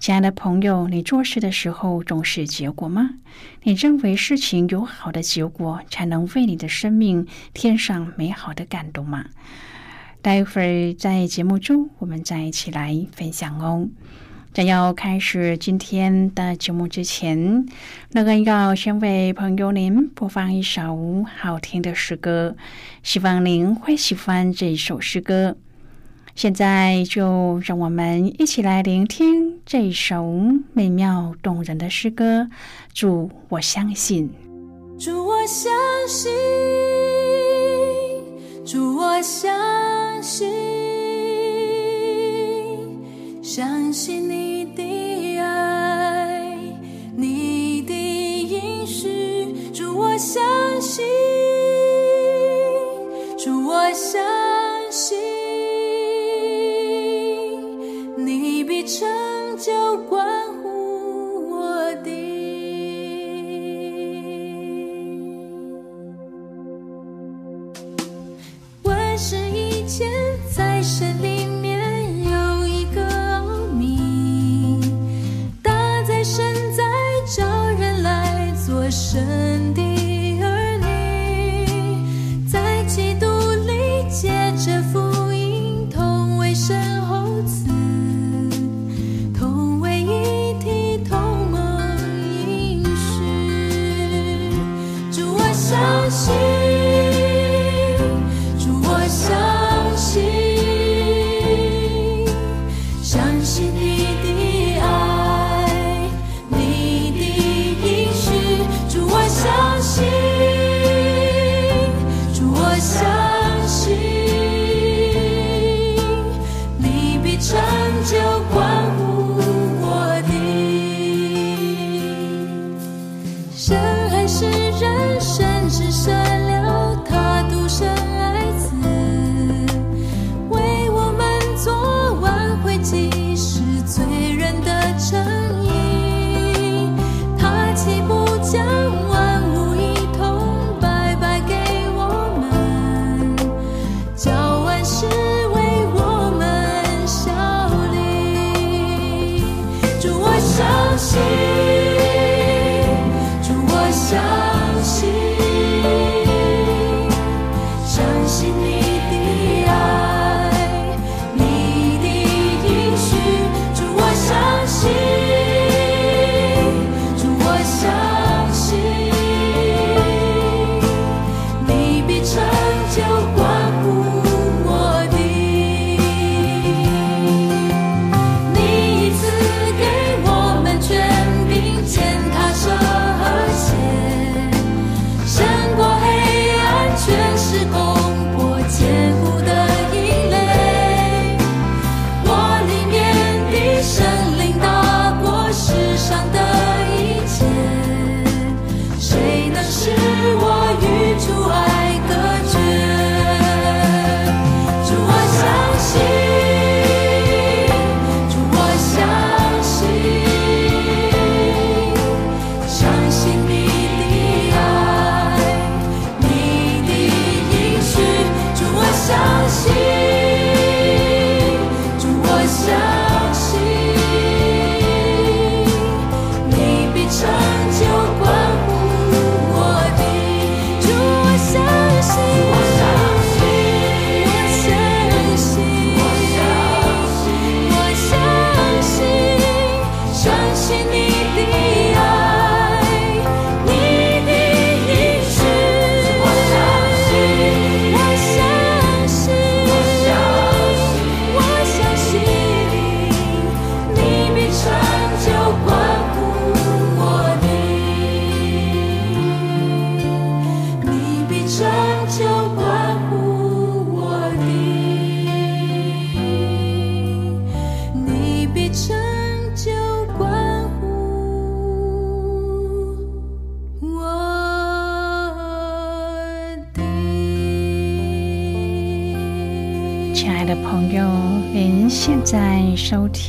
亲爱的朋友，你做事的时候重视结果吗？你认为事情有好的结果，才能为你的生命添上美好的感动吗？待会儿在节目中，我们再一起来分享哦。在要开始今天的节目之前，那个要先为朋友您播放一首好听的诗歌，希望您会喜欢这首诗歌。现在就让我们一起来聆听这首美妙动人的诗歌。主，我相信。主，我相信。主，我相信。相信你的爱，你的应许。主，我相信。主，我相信。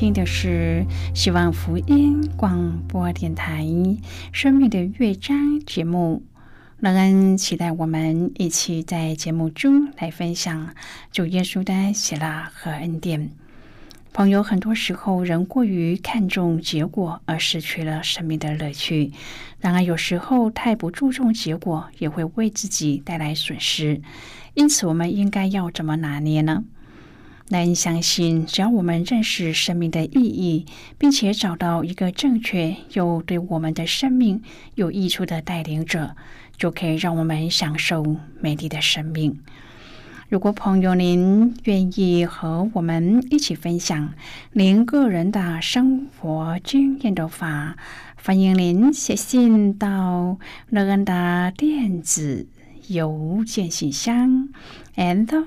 听的是希望福音广播电台《生命的乐章》节目。让人期待我们一起在节目中来分享主耶稣的喜乐和恩典。朋友，很多时候人过于看重结果，而失去了生命的乐趣。然而，有时候太不注重结果，也会为自己带来损失。因此，我们应该要怎么拿捏呢？难相信，只要我们认识生命的意义，并且找到一个正确又对我们的生命有益处的带领者。就可以让我们享受美丽的生命。如果朋友您愿意和我们一起分享您个人的生活经验的话，欢迎您写信到乐恩的电子邮件信箱，and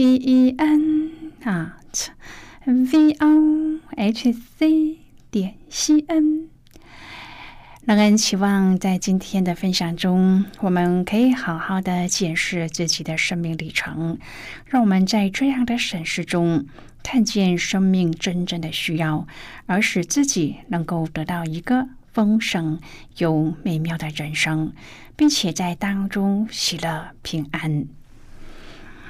e e n at v o h c 点 c n。让人期望，在今天的分享中，我们可以好好的检视自己的生命历程，让我们在这样的审视中，看见生命真正的需要，而使自己能够得到一个丰盛又美妙的人生，并且在当中喜乐平安。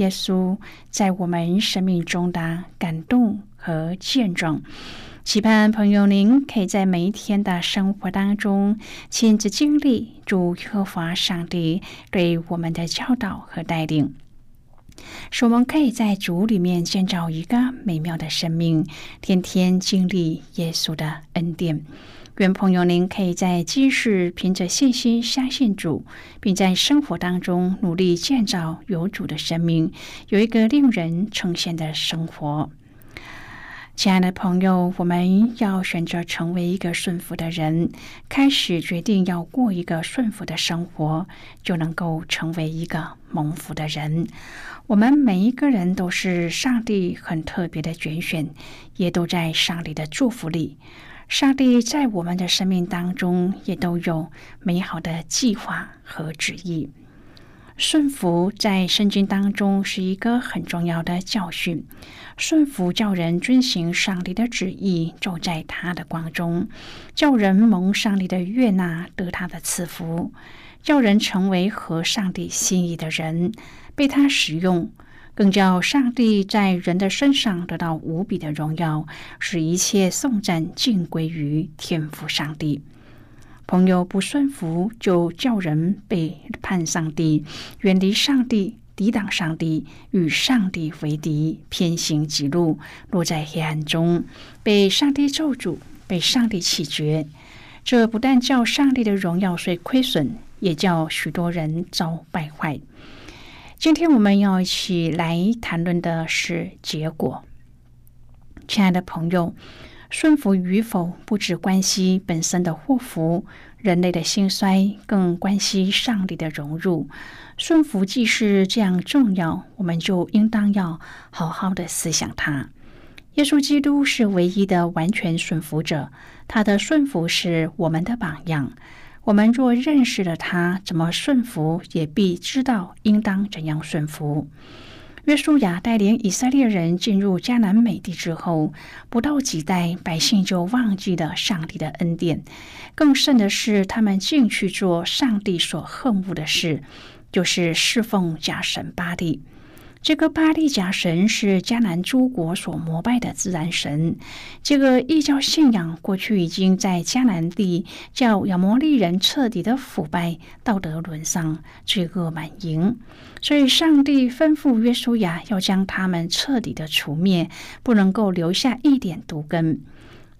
耶稣在我们生命中的感动和见证，期盼朋友您可以在每一天的生活当中亲自经历主耶和华上帝对我们的教导和带领，使我们可以在主里面建造一个美妙的生命，天天经历耶稣的恩典。愿朋友您可以在今世凭着信心相信主，并在生活当中努力建造有主的生命，有一个令人称羡的生活。亲爱的朋友，我们要选择成为一个顺服的人，开始决定要过一个顺服的生活，就能够成为一个蒙福的人。我们每一个人都是上帝很特别的拣选，也都在上帝的祝福里。上帝在我们的生命当中也都有美好的计划和旨意。顺服在圣经当中是一个很重要的教训。顺服叫人遵行上帝的旨意，走在他的光中，叫人蒙上帝的悦纳，得他的赐福，叫人成为合上帝心意的人，被他使用。更叫上帝在人的身上得到无比的荣耀，使一切颂赞尽归于天父上帝。朋友不顺服，就叫人背叛上帝，远离上帝，抵挡上帝，与上帝为敌，偏行己路，落在黑暗中，被上帝咒诅，被上帝弃绝。这不但叫上帝的荣耀受亏损，也叫许多人遭败坏。今天我们要一起来谈论的是结果。亲爱的朋友，顺服与否不只关系本身的祸福，人类的兴衰更关系上帝的荣辱。顺服既是这样重要，我们就应当要好好的思想它。耶稣基督是唯一的完全顺服者，他的顺服是我们的榜样。我们若认识了他怎么顺服，也必知道应当怎样顺服。约书亚带领以色列人进入迦南美地之后，不到几代，百姓就忘记了上帝的恩典。更甚的是，他们竟去做上帝所恨恶的事，就是侍奉假神巴利。这个巴利甲神是迦南诸国所膜拜的自然神。这个异教信仰过去已经在迦南地叫亚摩利人彻底的腐败，道德沦丧，罪恶满盈。所以，上帝吩咐约书亚要将他们彻底的除灭，不能够留下一点毒根。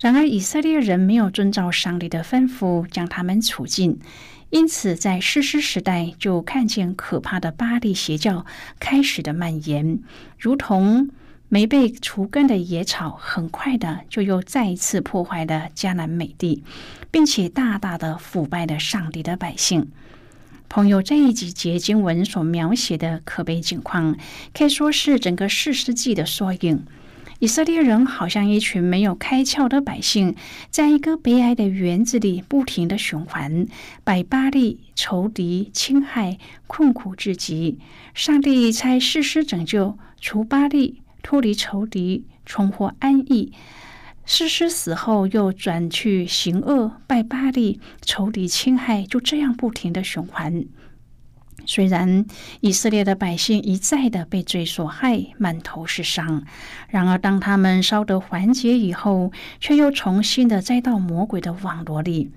然而，以色列人没有遵照上帝的吩咐，将他们处尽。因此，在诗诗时代就看见可怕的巴利邪教开始的蔓延，如同没被除根的野草，很快的就又再一次破坏了迦南美地，并且大大的腐败了上帝的百姓。朋友，这一集节经文所描写的可悲境况，可以说是整个四世纪的缩影。以色列人好像一群没有开窍的百姓，在一个悲哀的园子里不停的循环，百巴利仇敌侵害，困苦至极。上帝才施施拯救，除巴利，脱离仇敌，重获安逸。施施死后又转去行恶，拜巴利，仇敌侵害，就这样不停的循环。虽然以色列的百姓一再的被罪所害，满头是伤，然而当他们稍得缓解以后，却又重新的栽到魔鬼的网络里。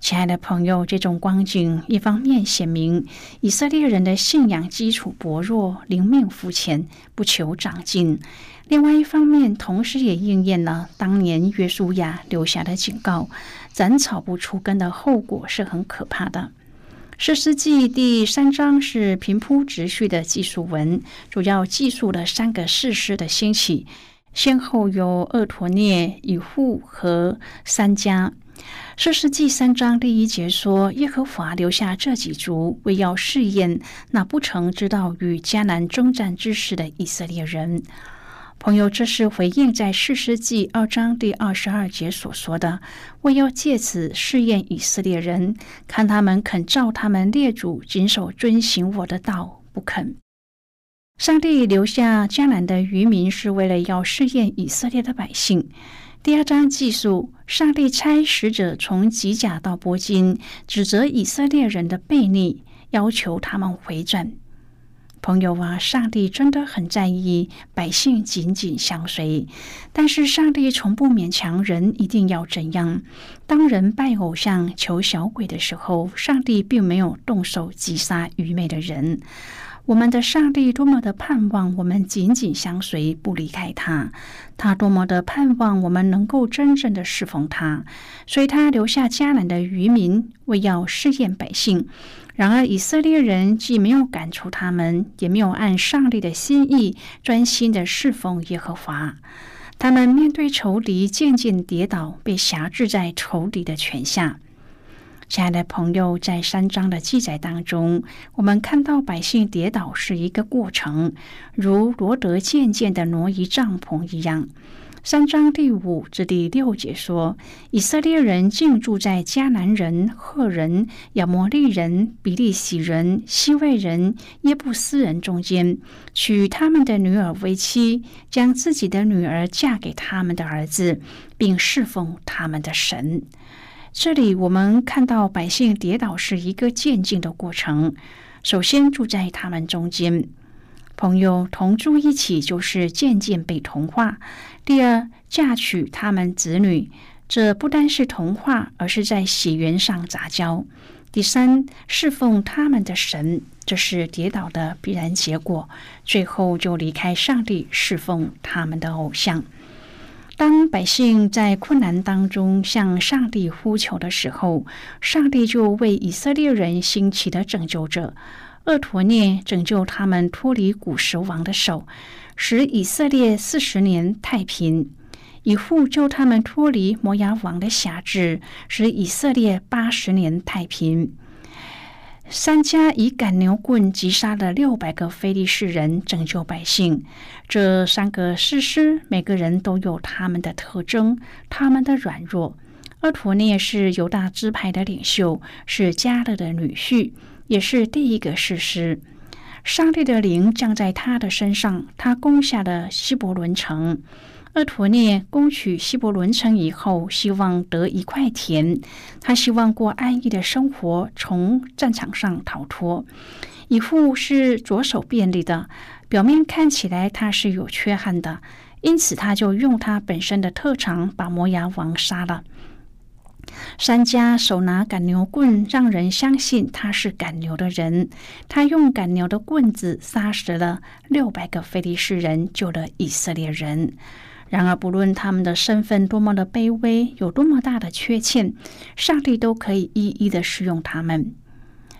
亲爱的朋友，这种光景一方面显明以色列人的信仰基础薄弱，灵命肤浅，不求长进；另外一方面，同时也应验了当年约书亚留下的警告：斩草不除根的后果是很可怕的。诗诗记第三章是平铺直叙的记述文，主要记述了三个士师的兴起，先后有厄陀涅、以户和三家。诗诗记三章第一节说：“耶和华留下这几族，为要试验那不曾知道与迦南征战之事的以色列人。”朋友，这是回应在四世纪二章第二十二节所说的：“我要借此试验以色列人，看他们肯照他们列祖谨守遵行我的道，不肯。”上帝留下迦南的渔民，是为了要试验以色列的百姓。第二章记述，上帝差使者从吉甲到波金，指责以色列人的悖逆，要求他们回转。朋友啊，上帝真的很在意百姓紧紧相随，但是上帝从不勉强人一定要怎样。当人拜偶像、求小鬼的时候，上帝并没有动手击杀愚昧的人。我们的上帝多么的盼望我们紧紧相随，不离开他；他多么的盼望我们能够真正的侍奉他，所以他留下迦南的渔民，为要试验百姓。然而，以色列人既没有赶出他们，也没有按上帝的心意专心的侍奉耶和华。他们面对仇敌，渐渐跌倒，被辖制在仇敌的权下。亲爱的朋友，在三章的记载当中，我们看到百姓跌倒是一个过程，如罗德渐渐的挪移帐篷一样。三章第五至第六节说，以色列人竟住在迦南人、赫人、亚摩利人、比利洗人、西魏人、耶布斯人中间，娶他们的女儿为妻，将自己的女儿嫁给他们的儿子，并侍奉他们的神。这里我们看到百姓跌倒是一个渐进的过程，首先住在他们中间。朋友同住一起，就是渐渐被同化。第二，嫁娶他们子女，这不单是同化，而是在血缘上杂交。第三，侍奉他们的神，这是跌倒的必然结果。最后就离开上帝，侍奉他们的偶像。当百姓在困难当中向上帝呼求的时候，上帝就为以色列人兴起的拯救者。厄陀涅拯救他们脱离古时王的手，使以色列四十年太平；以护救他们脱离摩押王的辖制，使以色列八十年太平。三家以赶牛棍击杀了六百个非利士人，拯救百姓。这三个士师，每个人都有他们的特征，他们的软弱。厄陀涅是犹大支派的领袖，是加勒的女婿。也是第一个事实。上帝的灵降在他的身上，他攻下了希伯伦城。厄陀涅攻取希伯伦城以后，希望得一块田，他希望过安逸的生活，从战场上逃脱。以户是左手便利的，表面看起来他是有缺憾的，因此他就用他本身的特长把摩押王杀了。山家手拿赶牛棍，让人相信他是赶牛的人。他用赶牛的棍子杀死了六百个非利士人，救了以色列人。然而，不论他们的身份多么的卑微，有多么大的缺陷，上帝都可以一一的使用他们。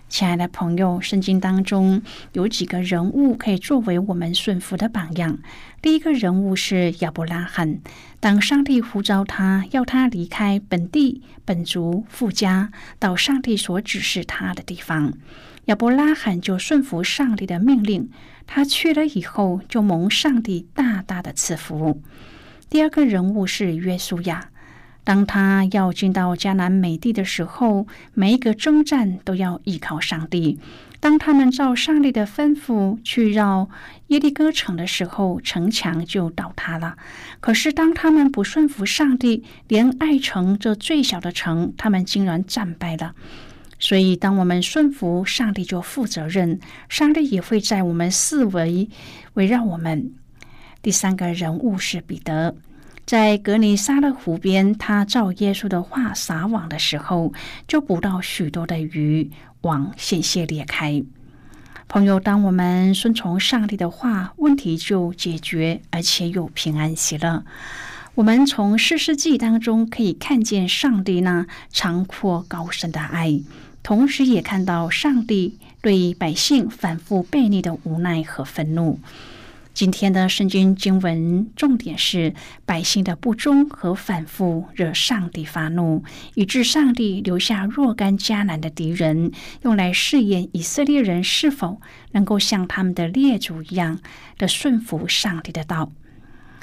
亲爱的朋友，圣经当中有几个人物可以作为我们顺服的榜样。第一个人物是亚伯拉罕。当上帝呼召他，要他离开本地、本族、富家，到上帝所指示他的地方，亚伯拉罕就顺服上帝的命令。他去了以后，就蒙上帝大大的赐福。第二个人物是约书亚。当他要进到迦南美地的时候，每一个征战都要依靠上帝。当他们照上帝的吩咐去绕耶利哥城的时候，城墙就倒塌了。可是当他们不顺服上帝，连爱城这最小的城，他们竟然战败了。所以，当我们顺服上帝，就负责任，上帝也会在我们四围围绕我们。第三个人物是彼得。在格尼沙勒湖边，他照耶稣的话撒网的时候，就捕到许多的鱼，网险些裂开。朋友，当我们顺从上帝的话，问题就解决，而且又平安喜乐。我们从四世纪当中可以看见上帝那长阔高深的爱，同时也看到上帝对百姓反复背逆的无奈和愤怒。今天的圣经经文重点是百姓的不忠和反复惹上帝发怒，以致上帝留下若干迦南的敌人，用来试验以色列人是否能够像他们的列祖一样的顺服上帝的道。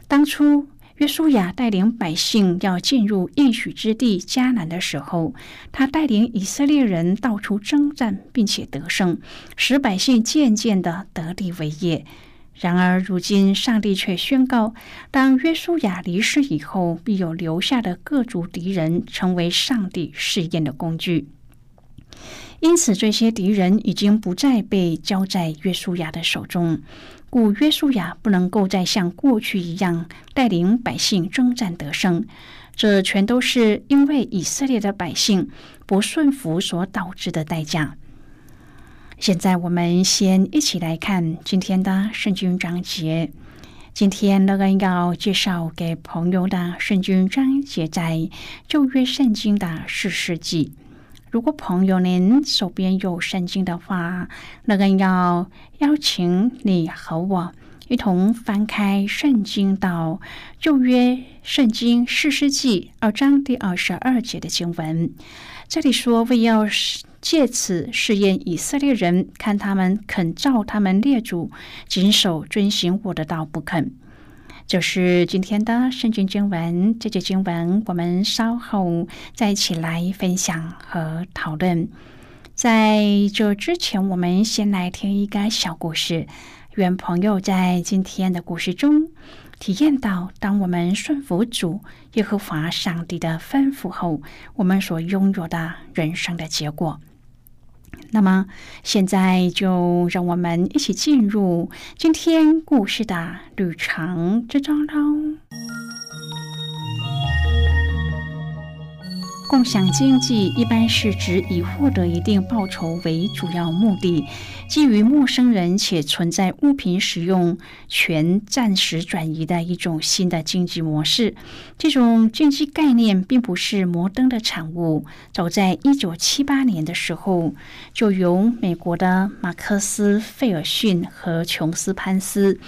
当初约书亚带领百姓要进入应许之地迦南的时候，他带领以色列人到处征战，并且得胜，使百姓渐渐的得地为业。然而，如今上帝却宣告：当约书亚离世以后，必有留下的各族敌人成为上帝试验的工具。因此，这些敌人已经不再被交在约书亚的手中，故约书亚不能够再像过去一样带领百姓征战得胜。这全都是因为以色列的百姓不顺服所导致的代价。现在我们先一起来看今天的圣经章节。今天乐恩要介绍给朋友的圣经章节在旧约圣经的四世纪。如果朋友您手边有圣经的话，乐恩要邀请你和我一同翻开圣经到旧约圣经四世纪二章第二十二节的经文。这里说为要借此试验以色列人，看他们肯照他们列祖谨守遵行我的道不肯。就是今天的圣经经文，这节经文我们稍后再一起来分享和讨论。在这之前，我们先来听一个小故事。愿朋友在今天的故事中。体验到，当我们顺服主耶和华上帝的吩咐后，我们所拥有的人生的结果。那么，现在就让我们一起进入今天故事的旅程之中喽。共享经济一般是指以获得一定报酬为主要目的，基于陌生人且存在物品使用权暂时转移的一种新的经济模式。这种经济概念并不是摩登的产物，早在一九七八年的时候，就由美国的马克思·费尔逊和琼斯·潘斯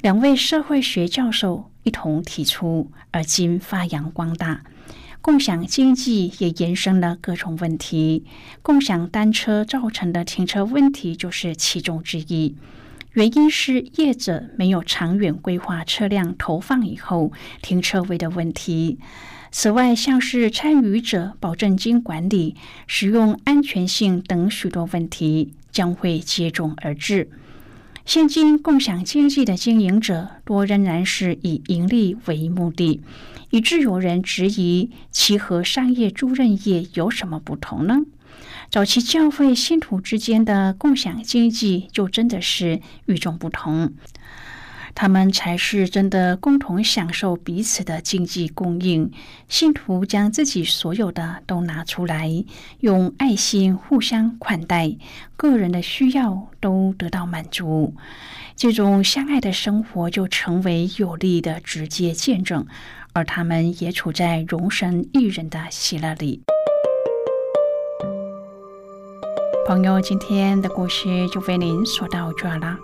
两位社会学教授一同提出，而今发扬光大。共享经济也延伸了各种问题，共享单车造成的停车问题就是其中之一。原因是业者没有长远规划车辆投放以后停车位的问题。此外，像是参与者保证金管理、使用安全性等许多问题将会接踵而至。现今共享经济的经营者多仍然是以盈利为目的。以致有人质疑其和商业租赁业有什么不同呢？早期教会信徒之间的共享经济就真的是与众不同，他们才是真的共同享受彼此的经济供应。信徒将自己所有的都拿出来，用爱心互相款待，个人的需要都得到满足。这种相爱的生活就成为有力的直接见证。而他们也处在容身一人的喜乐里。朋友，今天的故事就为您说到这了。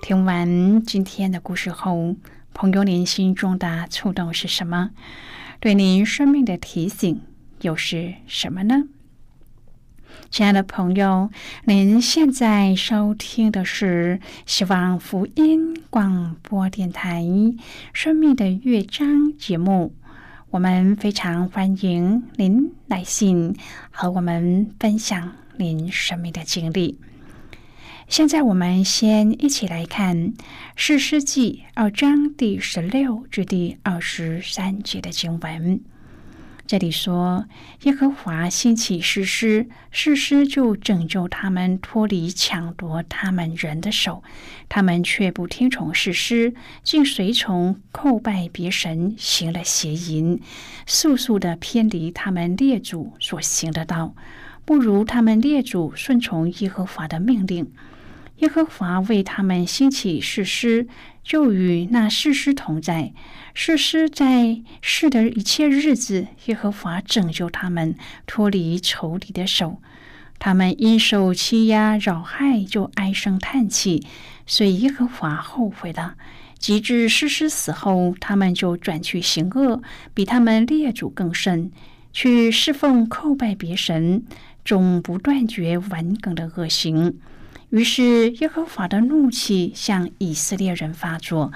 听完今天的故事后，朋友您心中的触动是什么？对您生命的提醒又是什么呢？亲爱的朋友，您现在收听的是希望福音广播电台《生命的乐章》节目。我们非常欢迎您来信和我们分享。您生命的经历。现在，我们先一起来看《诗诗记》二章第十六至第二十三节的经文。这里说：“耶和华兴起士师，士师就拯救他们，脱离抢夺他们人的手。他们却不听从士师，竟随从叩拜别神，行了邪淫，速速的偏离他们列祖所行的道。”不如他们列祖顺从耶和华的命令，耶和华为他们兴起士师，就与那士师同在。士师在世的一切日子，耶和华拯救他们脱离仇敌的手。他们因受欺压扰害，就唉声叹气，所以耶和华后悔了。及至士师死后，他们就转去行恶，比他们列祖更甚，去侍奉叩拜别神。终不断绝顽梗的恶行，于是耶和华的怒气向以色列人发作。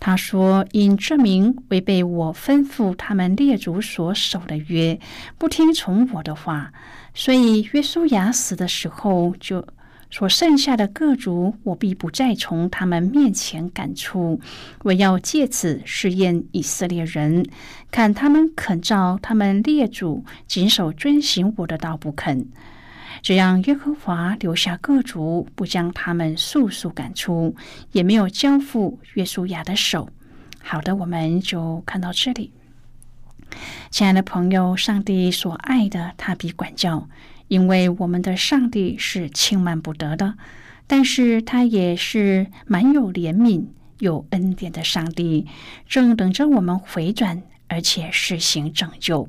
他说：“因这名违背我吩咐他们列祖所守的约，不听从我的话，所以约书亚死的时候就。”所剩下的各族，我必不再从他们面前赶出。我要借此试验以色列人，看他们肯照他们列祖谨守遵行我的道不肯。这样，耶和华留下各族，不将他们速速赶出，也没有交付约书亚的手。好的，我们就看到这里。亲爱的朋友，上帝所爱的，他必管教。因为我们的上帝是轻慢不得的，但是他也是蛮有怜悯、有恩典的上帝，正等着我们回转，而且施行拯救。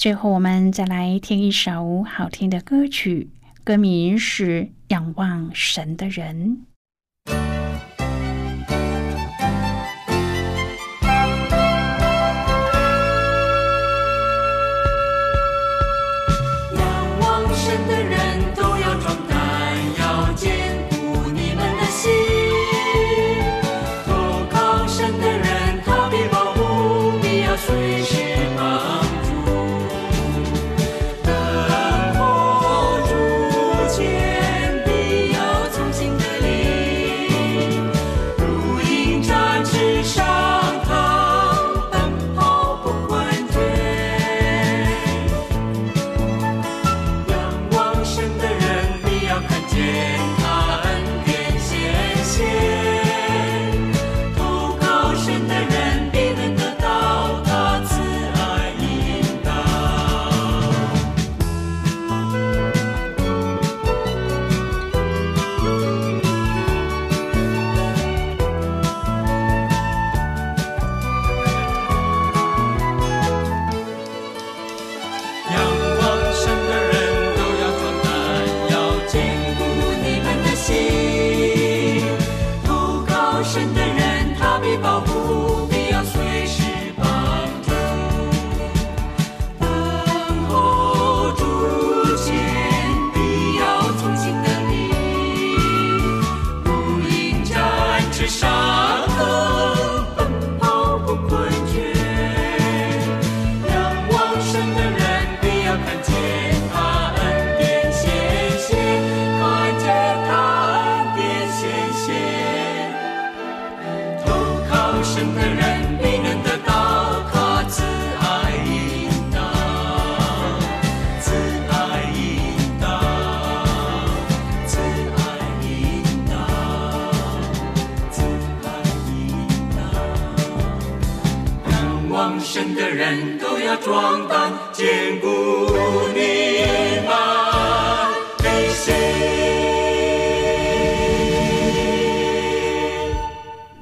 最后，我们再来听一首好听的歌曲，歌名是《仰望神的人》。